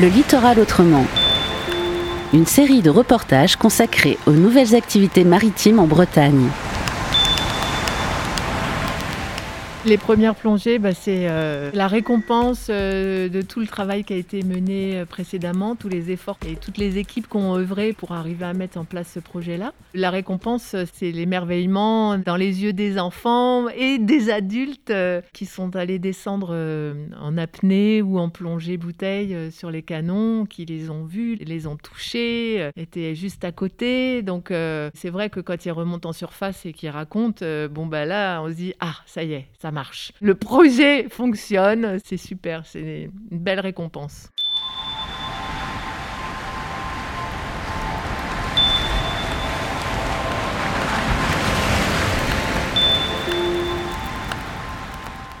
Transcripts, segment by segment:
Le littoral autrement. Une série de reportages consacrés aux nouvelles activités maritimes en Bretagne. Les premières plongées, bah, c'est euh, la récompense euh, de tout le travail qui a été mené euh, précédemment, tous les efforts et toutes les équipes qui ont œuvré pour arriver à mettre en place ce projet-là. La récompense, c'est l'émerveillement dans les yeux des enfants et des adultes qui sont allés descendre en apnée ou en plongée bouteille sur les canons, qui les ont vus, les ont touchés, étaient juste à côté. Donc c'est vrai que quand ils remontent en surface et qu'ils racontent, bon bah là, on se dit ah ça y est, ça marche. Le projet fonctionne, c'est super, c'est une belle récompense.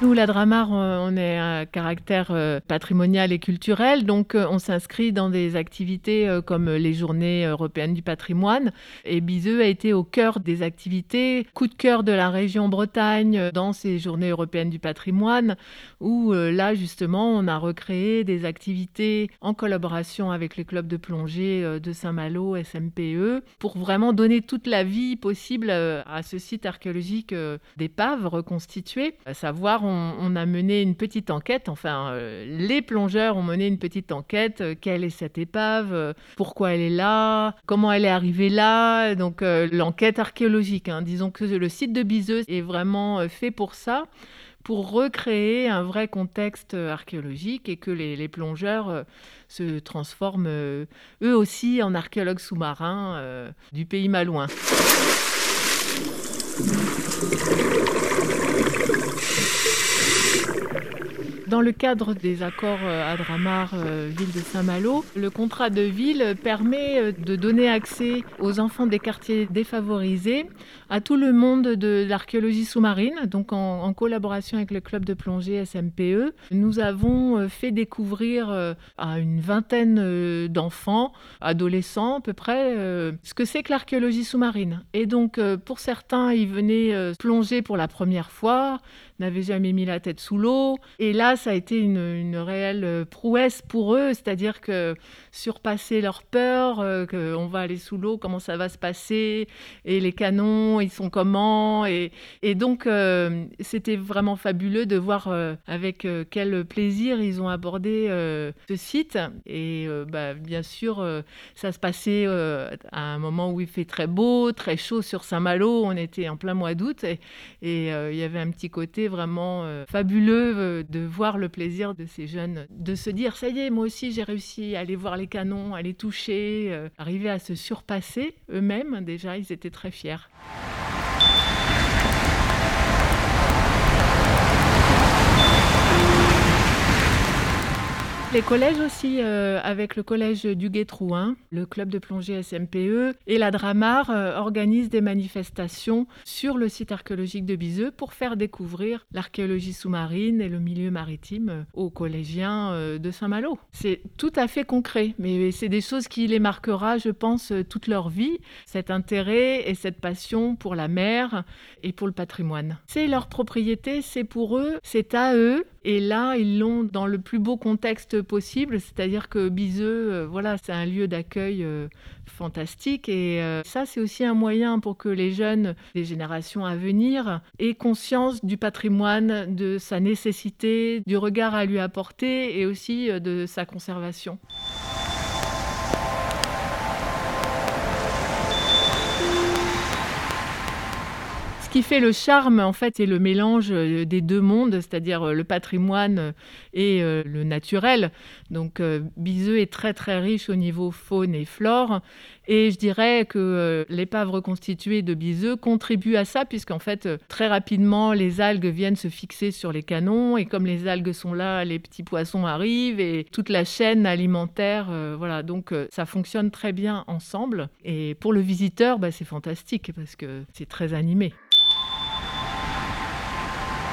Nous, la Dramar, on est à caractère euh, patrimonial et culturel, donc euh, on s'inscrit dans des activités euh, comme les Journées européennes du patrimoine. Et Biseux a été au cœur des activités, coup de cœur de la région Bretagne dans ces Journées européennes du patrimoine, où là, justement, on a recréé des activités en collaboration avec les clubs de plongée de Saint-Malo, SMPE, pour vraiment donner toute la vie possible à ce site archéologique d'épave reconstitué, à savoir on, a mené une petite enquête, enfin euh, les plongeurs ont mené une petite enquête, euh, quelle est cette épave, euh, pourquoi elle est là, comment elle est arrivée là, donc l'enquête archéologique. Hein. Disons que le site de Biseuse est vraiment fait pour ça pour recréer un vrai contexte archéologique et que les, plongeurs se transforment eux aussi en archéologues sous-marins du pays malouin. Dans le cadre des accords euh, Adramar, euh, ville de Saint-Malo, le contrat de ville permet euh, de donner accès aux enfants des quartiers défavorisés à tout le monde de l'archéologie sous-marine, donc en, collaboration avec le club de plongée SMPE. Nous avons fait découvrir à une vingtaine d'enfants, adolescents à peu près, ce que c'est que l'archéologie sous-marine. Et donc pour certains, ils venaient plonger pour la première fois, n'avaient jamais mis la tête sous l'eau. Et là, ça a été une, réelle euh, prouesse pour eux, c'est-à-dire que surpasser leur peur, euh, qu'on va aller sous l'eau, comment ça va se passer, et les canons, ils sont comment. Et, donc, euh, c'était vraiment fabuleux de voir avec quel plaisir ils ont abordé ce site. Et bah, bien sûr, ça se passait à un moment où il fait très beau, très chaud sur Saint-Malo. On était en plein mois d'août et il y avait un petit côté vraiment fabuleux de voir le plaisir de ces jeunes, de se dire ça y est, moi aussi j'ai réussi à aller voir les canons, à les toucher, euh, arriver à se surpasser eux-mêmes. Déjà, ils étaient très fiers. Les collèges aussi, euh, avec le collège du Guétrouin, le club de plongée SMPE et la Dramar euh, organisent des manifestations sur le site archéologique de Biseux pour faire découvrir l'archéologie sous-marine et le milieu maritime euh, aux collégiens de Saint-Malo. C'est tout à fait concret, mais c'est des choses qui les marquera, je pense, toute leur vie, cet intérêt et cette passion pour la mer et pour le patrimoine. C'est leur propriété, c'est pour eux, c'est à eux, et là, ils l'ont dans le plus beau contexte possible, c'est-à-dire que Biseux, euh, voilà, c'est un lieu d'accueil euh, fantastique. Et euh, ça, c'est aussi un moyen pour que les jeunes des générations à venir aient conscience du patrimoine, de sa nécessité, du regard à lui apporter et aussi de sa conservation. Qui fait le charme, en fait, c'est le mélange euh, des deux mondes, c'est-à-dire euh, le patrimoine euh, et le naturel. Donc, Biseux est très, très riche au niveau faune et flore. Et je dirais que l'épave reconstituée de Biseux contribue à ça, puisqu'en fait, très rapidement, les algues viennent se fixer sur les canons. Et comme les algues sont là, les petits poissons arrivent et toute la chaîne alimentaire. voilà, donc ça fonctionne très bien ensemble. Et pour le visiteur, bah, c'est fantastique parce que c'est très animé.